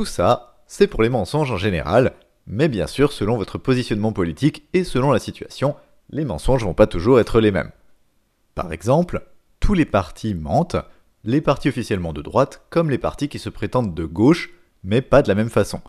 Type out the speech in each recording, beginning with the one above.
Tout ça, c'est pour les mensonges en général, mais bien sûr, selon votre positionnement politique et selon la situation, les mensonges vont pas toujours être les mêmes. Par exemple, tous les partis mentent, les partis officiellement de droite comme les partis qui se prétendent de gauche, mais pas de la même façon.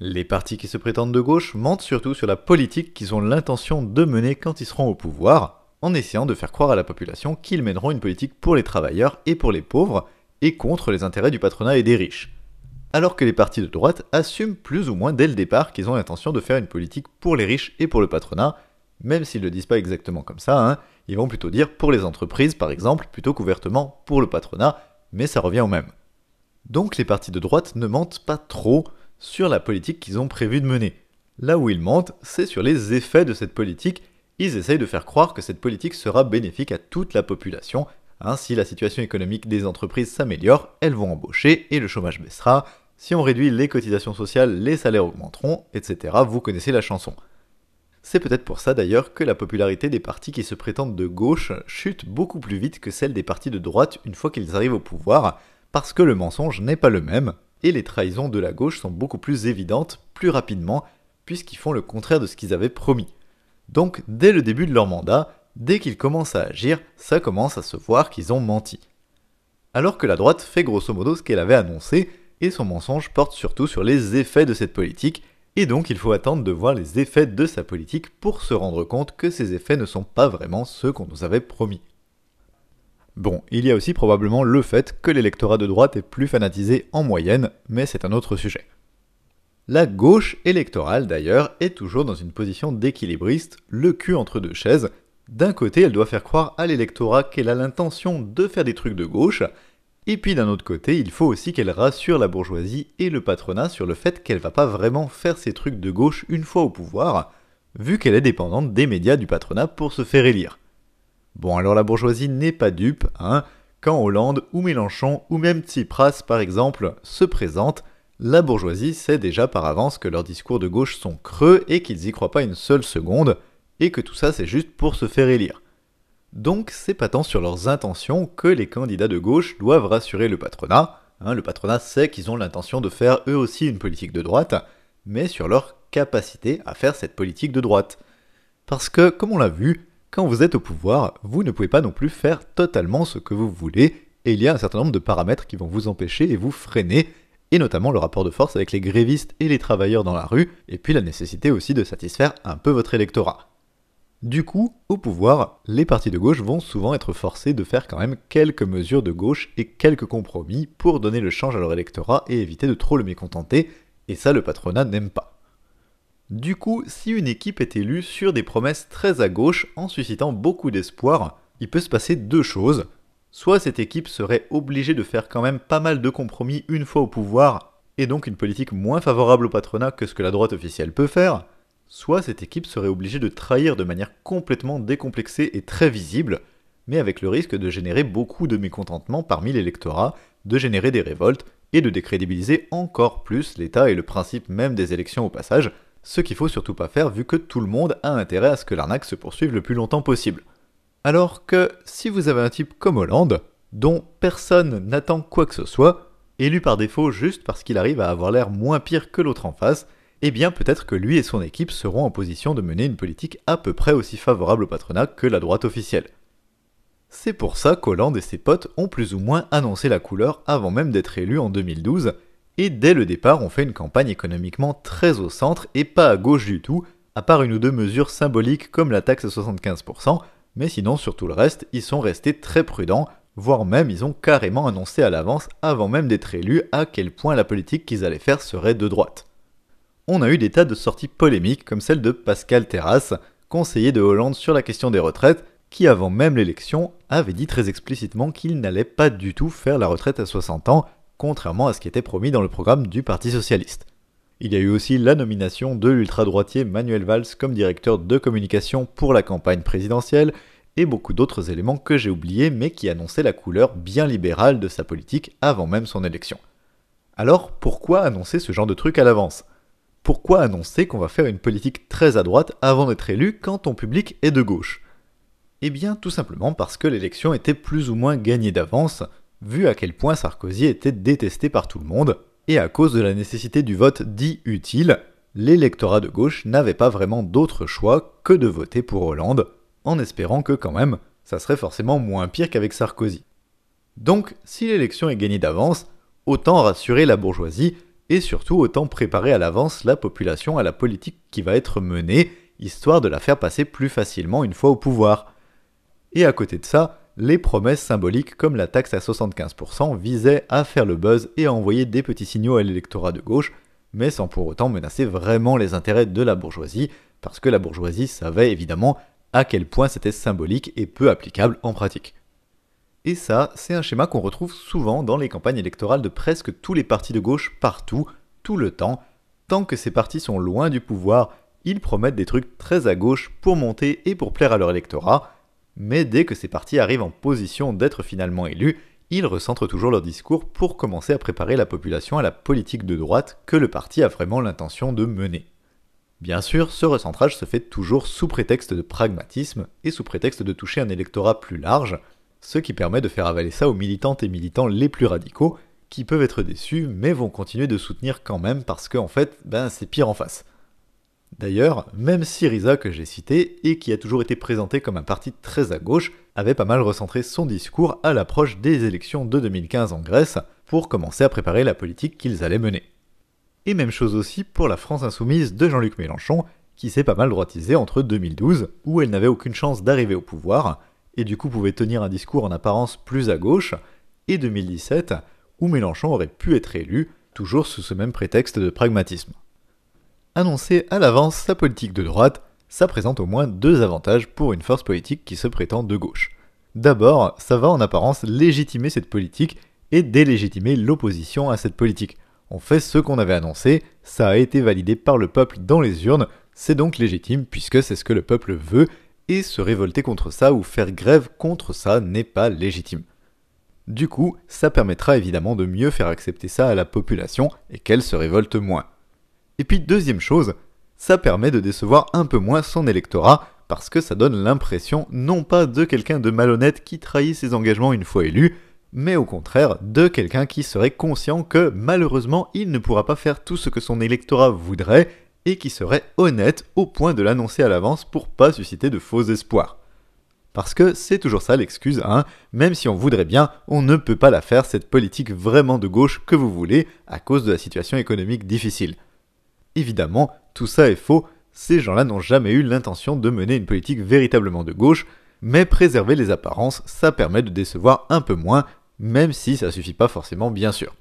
Les partis qui se prétendent de gauche mentent surtout sur la politique qu'ils ont l'intention de mener quand ils seront au pouvoir, en essayant de faire croire à la population qu'ils mèneront une politique pour les travailleurs et pour les pauvres, et contre les intérêts du patronat et des riches. Alors que les partis de droite assument plus ou moins dès le départ qu'ils ont l'intention de faire une politique pour les riches et pour le patronat, même s'ils ne le disent pas exactement comme ça, hein, ils vont plutôt dire pour les entreprises par exemple, plutôt qu'ouvertement pour le patronat, mais ça revient au même. Donc les partis de droite ne mentent pas trop sur la politique qu'ils ont prévu de mener. Là où ils mentent, c'est sur les effets de cette politique. Ils essayent de faire croire que cette politique sera bénéfique à toute la population. Ainsi, la situation économique des entreprises s'améliore, elles vont embaucher et le chômage baissera. Si on réduit les cotisations sociales, les salaires augmenteront, etc. Vous connaissez la chanson. C'est peut-être pour ça d'ailleurs que la popularité des partis qui se prétendent de gauche chute beaucoup plus vite que celle des partis de droite une fois qu'ils arrivent au pouvoir, parce que le mensonge n'est pas le même, et les trahisons de la gauche sont beaucoup plus évidentes, plus rapidement, puisqu'ils font le contraire de ce qu'ils avaient promis. Donc dès le début de leur mandat, dès qu'ils commencent à agir, ça commence à se voir qu'ils ont menti. Alors que la droite fait grosso modo ce qu'elle avait annoncé, et son mensonge porte surtout sur les effets de cette politique, et donc il faut attendre de voir les effets de sa politique pour se rendre compte que ces effets ne sont pas vraiment ceux qu'on nous avait promis. Bon, il y a aussi probablement le fait que l'électorat de droite est plus fanatisé en moyenne, mais c'est un autre sujet. La gauche électorale d'ailleurs est toujours dans une position d'équilibriste, le cul entre deux chaises. D'un côté, elle doit faire croire à l'électorat qu'elle a l'intention de faire des trucs de gauche, et puis d'un autre côté, il faut aussi qu'elle rassure la bourgeoisie et le patronat sur le fait qu'elle va pas vraiment faire ses trucs de gauche une fois au pouvoir, vu qu'elle est dépendante des médias du patronat pour se faire élire. Bon alors la bourgeoisie n'est pas dupe, hein, quand Hollande ou Mélenchon ou même Tsipras par exemple se présentent, la bourgeoisie sait déjà par avance que leurs discours de gauche sont creux et qu'ils y croient pas une seule seconde, et que tout ça c'est juste pour se faire élire. Donc c'est pas tant sur leurs intentions que les candidats de gauche doivent rassurer le patronat. Hein, le patronat sait qu'ils ont l'intention de faire eux aussi une politique de droite, mais sur leur capacité à faire cette politique de droite. Parce que, comme on l'a vu, quand vous êtes au pouvoir, vous ne pouvez pas non plus faire totalement ce que vous voulez, et il y a un certain nombre de paramètres qui vont vous empêcher et vous freiner, et notamment le rapport de force avec les grévistes et les travailleurs dans la rue, et puis la nécessité aussi de satisfaire un peu votre électorat. Du coup, au pouvoir, les partis de gauche vont souvent être forcés de faire quand même quelques mesures de gauche et quelques compromis pour donner le change à leur électorat et éviter de trop le mécontenter, et ça le patronat n'aime pas. Du coup, si une équipe est élue sur des promesses très à gauche en suscitant beaucoup d'espoir, il peut se passer deux choses. Soit cette équipe serait obligée de faire quand même pas mal de compromis une fois au pouvoir, et donc une politique moins favorable au patronat que ce que la droite officielle peut faire, soit cette équipe serait obligée de trahir de manière complètement décomplexée et très visible, mais avec le risque de générer beaucoup de mécontentement parmi l'électorat, de générer des révoltes et de décrédibiliser encore plus l'État et le principe même des élections au passage, ce qu'il faut surtout pas faire vu que tout le monde a intérêt à ce que l'arnaque se poursuive le plus longtemps possible. Alors que si vous avez un type comme Hollande, dont personne n'attend quoi que ce soit, élu par défaut juste parce qu'il arrive à avoir l'air moins pire que l'autre en face, eh bien peut-être que lui et son équipe seront en position de mener une politique à peu près aussi favorable au patronat que la droite officielle. C'est pour ça qu'Hollande et ses potes ont plus ou moins annoncé la couleur avant même d'être élus en 2012, et dès le départ ont fait une campagne économiquement très au centre et pas à gauche du tout, à part une ou deux mesures symboliques comme la taxe à 75%, mais sinon sur tout le reste, ils sont restés très prudents, voire même ils ont carrément annoncé à l'avance, avant même d'être élus, à quel point la politique qu'ils allaient faire serait de droite on a eu des tas de sorties polémiques comme celle de Pascal Terrasse, conseiller de Hollande sur la question des retraites, qui avant même l'élection avait dit très explicitement qu'il n'allait pas du tout faire la retraite à 60 ans, contrairement à ce qui était promis dans le programme du Parti socialiste. Il y a eu aussi la nomination de l'ultra-droitier Manuel Valls comme directeur de communication pour la campagne présidentielle, et beaucoup d'autres éléments que j'ai oubliés mais qui annonçaient la couleur bien libérale de sa politique avant même son élection. Alors pourquoi annoncer ce genre de truc à l'avance? Pourquoi annoncer qu'on va faire une politique très à droite avant d'être élu quand ton public est de gauche? Eh bien tout simplement parce que l'élection était plus ou moins gagnée d'avance, vu à quel point Sarkozy était détesté par tout le monde, et à cause de la nécessité du vote dit utile, l'électorat de gauche n'avait pas vraiment d'autre choix que de voter pour Hollande, en espérant que quand même, ça serait forcément moins pire qu'avec Sarkozy. Donc, si l'élection est gagnée d'avance, autant rassurer la bourgeoisie et surtout autant préparer à l'avance la population à la politique qui va être menée, histoire de la faire passer plus facilement une fois au pouvoir. Et à côté de ça, les promesses symboliques comme la taxe à 75% visaient à faire le buzz et à envoyer des petits signaux à l'électorat de gauche, mais sans pour autant menacer vraiment les intérêts de la bourgeoisie, parce que la bourgeoisie savait évidemment à quel point c'était symbolique et peu applicable en pratique. Et ça, c'est un schéma qu'on retrouve souvent dans les campagnes électorales de presque tous les partis de gauche partout, tout le temps. Tant que ces partis sont loin du pouvoir, ils promettent des trucs très à gauche pour monter et pour plaire à leur électorat, mais dès que ces partis arrivent en position d'être finalement élus, ils recentrent toujours leur discours pour commencer à préparer la population à la politique de droite que le parti a vraiment l'intention de mener. Bien sûr, ce recentrage se fait toujours sous prétexte de pragmatisme et sous prétexte de toucher un électorat plus large, ce qui permet de faire avaler ça aux militantes et militants les plus radicaux, qui peuvent être déçus mais vont continuer de soutenir quand même parce qu'en en fait, ben c'est pire en face. D'ailleurs, même Syriza que j'ai cité, et qui a toujours été présenté comme un parti très à gauche, avait pas mal recentré son discours à l'approche des élections de 2015 en Grèce, pour commencer à préparer la politique qu'ils allaient mener. Et même chose aussi pour la France insoumise de Jean-Luc Mélenchon, qui s'est pas mal droitisée entre 2012, où elle n'avait aucune chance d'arriver au pouvoir, et du coup pouvait tenir un discours en apparence plus à gauche, et 2017, où Mélenchon aurait pu être élu, toujours sous ce même prétexte de pragmatisme annoncer à l'avance sa politique de droite, ça présente au moins deux avantages pour une force politique qui se prétend de gauche. D'abord, ça va en apparence légitimer cette politique et délégitimer l'opposition à cette politique. On fait ce qu'on avait annoncé, ça a été validé par le peuple dans les urnes, c'est donc légitime puisque c'est ce que le peuple veut, et se révolter contre ça ou faire grève contre ça n'est pas légitime. Du coup, ça permettra évidemment de mieux faire accepter ça à la population et qu'elle se révolte moins. Et puis deuxième chose, ça permet de décevoir un peu moins son électorat parce que ça donne l'impression non pas de quelqu'un de malhonnête qui trahit ses engagements une fois élu, mais au contraire de quelqu'un qui serait conscient que malheureusement il ne pourra pas faire tout ce que son électorat voudrait et qui serait honnête au point de l'annoncer à l'avance pour pas susciter de faux espoirs. Parce que c'est toujours ça l'excuse, hein, même si on voudrait bien, on ne peut pas la faire cette politique vraiment de gauche que vous voulez à cause de la situation économique difficile. Évidemment, tout ça est faux, ces gens-là n'ont jamais eu l'intention de mener une politique véritablement de gauche, mais préserver les apparences, ça permet de décevoir un peu moins, même si ça suffit pas forcément bien sûr.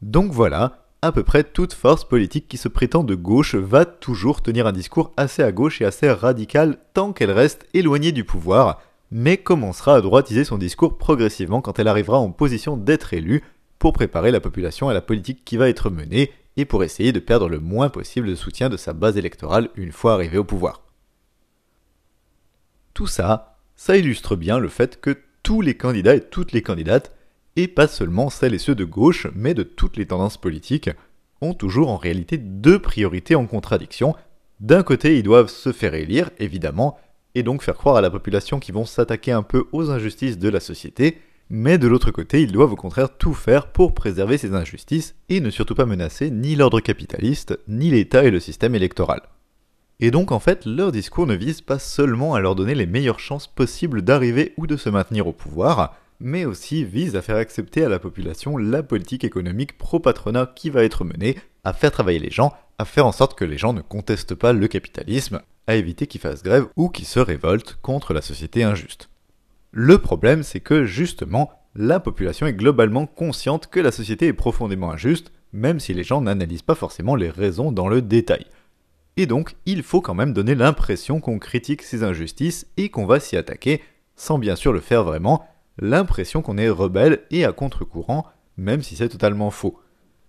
Donc voilà, à peu près toute force politique qui se prétend de gauche va toujours tenir un discours assez à gauche et assez radical tant qu'elle reste éloignée du pouvoir, mais commencera à droitiser son discours progressivement quand elle arrivera en position d'être élue pour préparer la population à la politique qui va être menée et pour essayer de perdre le moins possible de soutien de sa base électorale une fois arrivé au pouvoir. Tout ça, ça illustre bien le fait que tous les candidats et toutes les candidates, et pas seulement celles et ceux de gauche, mais de toutes les tendances politiques, ont toujours en réalité deux priorités en contradiction. D'un côté, ils doivent se faire élire, évidemment, et donc faire croire à la population qu'ils vont s'attaquer un peu aux injustices de la société, mais de l'autre côté, ils doivent au contraire tout faire pour préserver ces injustices et ne surtout pas menacer ni l'ordre capitaliste, ni l'État et le système électoral. Et donc en fait, leur discours ne vise pas seulement à leur donner les meilleures chances possibles d'arriver ou de se maintenir au pouvoir, mais aussi vise à faire accepter à la population la politique économique pro-patronat qui va être menée, à faire travailler les gens, à faire en sorte que les gens ne contestent pas le capitalisme, à éviter qu'ils fassent grève ou qu'ils se révoltent contre la société injuste. Le problème, c'est que justement, la population est globalement consciente que la société est profondément injuste, même si les gens n'analysent pas forcément les raisons dans le détail. Et donc, il faut quand même donner l'impression qu'on critique ces injustices et qu'on va s'y attaquer, sans bien sûr le faire vraiment, l'impression qu'on est rebelle et à contre-courant, même si c'est totalement faux.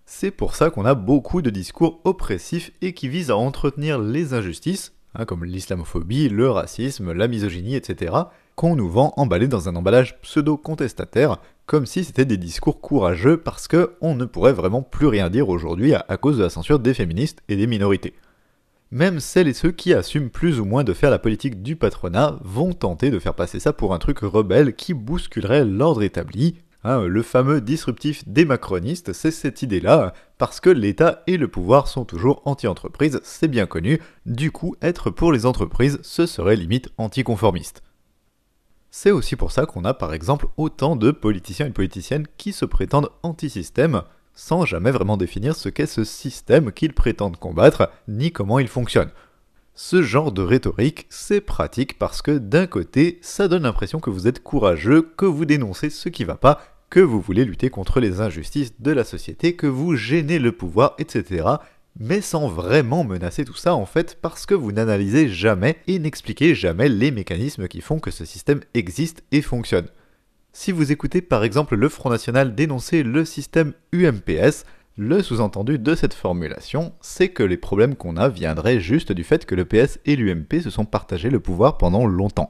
C'est pour ça qu'on a beaucoup de discours oppressifs et qui visent à entretenir les injustices, hein, comme l'islamophobie, le racisme, la misogynie, etc., qu'on nous vend emballés dans un emballage pseudo-contestataire, comme si c'était des discours courageux parce que on ne pourrait vraiment plus rien dire aujourd'hui à, cause de la censure des féministes et des minorités. Même celles et ceux qui assument plus ou moins de faire la politique du patronat vont tenter de faire passer ça pour un truc rebelle qui bousculerait l'ordre établi, Hein, le fameux disruptif des macronistes, c'est cette idée-là, parce que l'État et le pouvoir sont toujours anti-entreprise, c'est bien connu, du coup être pour les entreprises, ce serait limite anticonformiste. C'est aussi pour ça qu'on a par exemple autant de politiciens et politiciennes qui se prétendent anti-système, sans jamais vraiment définir ce qu'est ce système qu'ils prétendent combattre, ni comment il fonctionne. Ce genre de rhétorique, c'est pratique parce que d'un côté, ça donne l'impression que vous êtes courageux, que vous dénoncez ce qui va pas, que vous voulez lutter contre les injustices de la société, que vous gênez le pouvoir, etc. Mais sans vraiment menacer tout ça en fait parce que vous n'analysez jamais et n'expliquez jamais les mécanismes qui font que ce système existe et fonctionne. Si vous écoutez par exemple le Front National dénoncer le système UMPS, le sous-entendu de cette formulation, c'est que les problèmes qu'on a viendraient juste du fait que le PS et l'UMP se sont partagés le pouvoir pendant longtemps.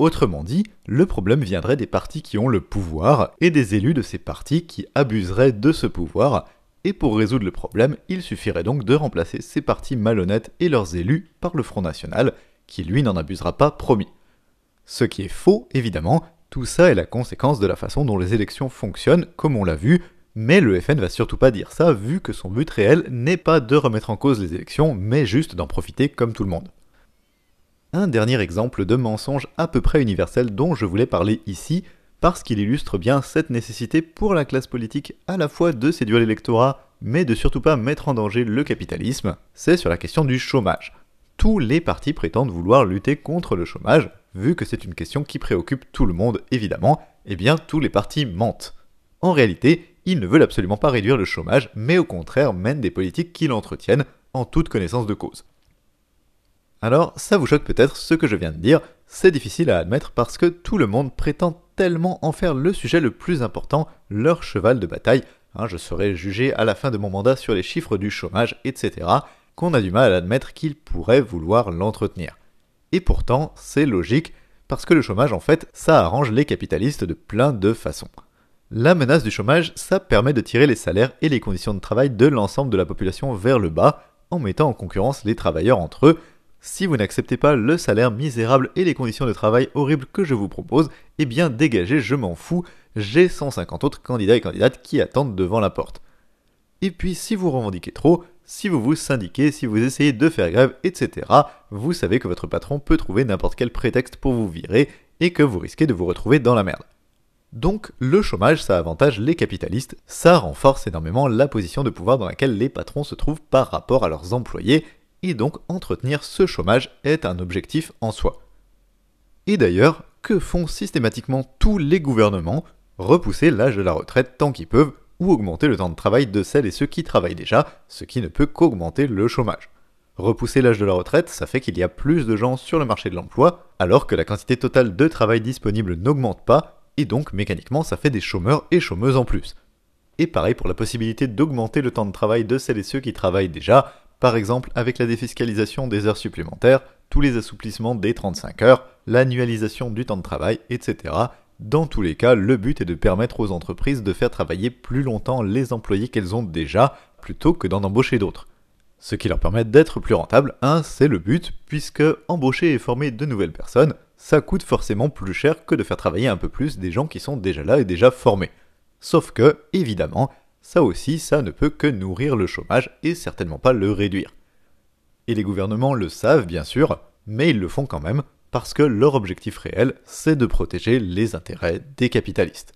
Autrement dit, le problème viendrait des partis qui ont le pouvoir et des élus de ces partis qui abuseraient de ce pouvoir, et pour résoudre le problème, il suffirait donc de remplacer ces partis malhonnêtes et leurs élus par le Front National, qui lui n'en abusera pas promis. Ce qui est faux, évidemment, tout ça est la conséquence de la façon dont les élections fonctionnent, comme on l'a vu, mais le FN va surtout pas dire ça, vu que son but réel n'est pas de remettre en cause les élections, mais juste d'en profiter comme tout le monde. Un dernier exemple de mensonge à peu près universel dont je voulais parler ici, parce qu'il illustre bien cette nécessité pour la classe politique à la fois de séduire l'électorat, mais de surtout pas mettre en danger le capitalisme, c'est sur la question du chômage. Tous les partis prétendent vouloir lutter contre le chômage, vu que c'est une question qui préoccupe tout le monde évidemment, eh bien tous les partis mentent. En réalité, ils ne veulent absolument pas réduire le chômage, mais au contraire mènent des politiques qui l'entretiennent, en toute connaissance de cause. Alors, ça vous choque peut-être ce que je viens de dire, c'est difficile à admettre parce que tout le monde prétend tellement en faire le sujet le plus important, leur cheval de bataille, hein, je serai jugé à la fin de mon mandat sur les chiffres du chômage, etc., qu'on a du mal à admettre qu'ils pourraient vouloir l'entretenir. Et pourtant, c'est logique, parce que le chômage, en fait, ça arrange les capitalistes de plein de façons. La menace du chômage, ça permet de tirer les salaires et les conditions de travail de l'ensemble de la population vers le bas, en mettant en concurrence les travailleurs entre eux. Si vous n'acceptez pas le salaire misérable et les conditions de travail horribles que je vous propose, eh bien dégagez, je m'en fous, j'ai 150 autres candidats et candidates qui attendent devant la porte. Et puis si vous revendiquez trop, si vous vous syndiquez, si vous essayez de faire grève, etc., vous savez que votre patron peut trouver n'importe quel prétexte pour vous virer et que vous risquez de vous retrouver dans la merde. Donc le chômage, ça avantage les capitalistes, ça renforce énormément la position de pouvoir dans laquelle les patrons se trouvent par rapport à leurs employés, et donc entretenir ce chômage est un objectif en soi. Et d'ailleurs, que font systématiquement tous les gouvernements? Repousser l'âge de la retraite tant qu'ils peuvent, ou augmenter le temps de travail de celles et ceux qui travaillent déjà, ce qui ne peut qu'augmenter le chômage. Repousser l'âge de la retraite, ça fait qu'il y a plus de gens sur le marché de l'emploi, alors que la quantité totale de travail disponible n'augmente pas, et donc mécaniquement ça fait des chômeurs et chômeuses en plus. Et pareil pour la possibilité d'augmenter le temps de travail de celles et ceux qui travaillent déjà, par exemple avec la défiscalisation des heures supplémentaires, tous les assouplissements des 35 heures, l'annualisation du temps de travail, etc. Dans tous les cas, le but est de permettre aux entreprises de faire travailler plus longtemps les employés qu'elles ont déjà, plutôt que d'en embaucher d'autres. Ce qui leur permet d'être plus rentables, hein, c'est le but, puisque embaucher et former de nouvelles personnes, ça coûte forcément plus cher que de faire travailler un peu plus des gens qui sont déjà là et déjà formés. Sauf que, évidemment, ça aussi, ça ne peut que nourrir le chômage et certainement pas le réduire. Et les gouvernements le savent, bien sûr, mais ils le font quand même parce que leur objectif réel, c'est de protéger les intérêts des capitalistes.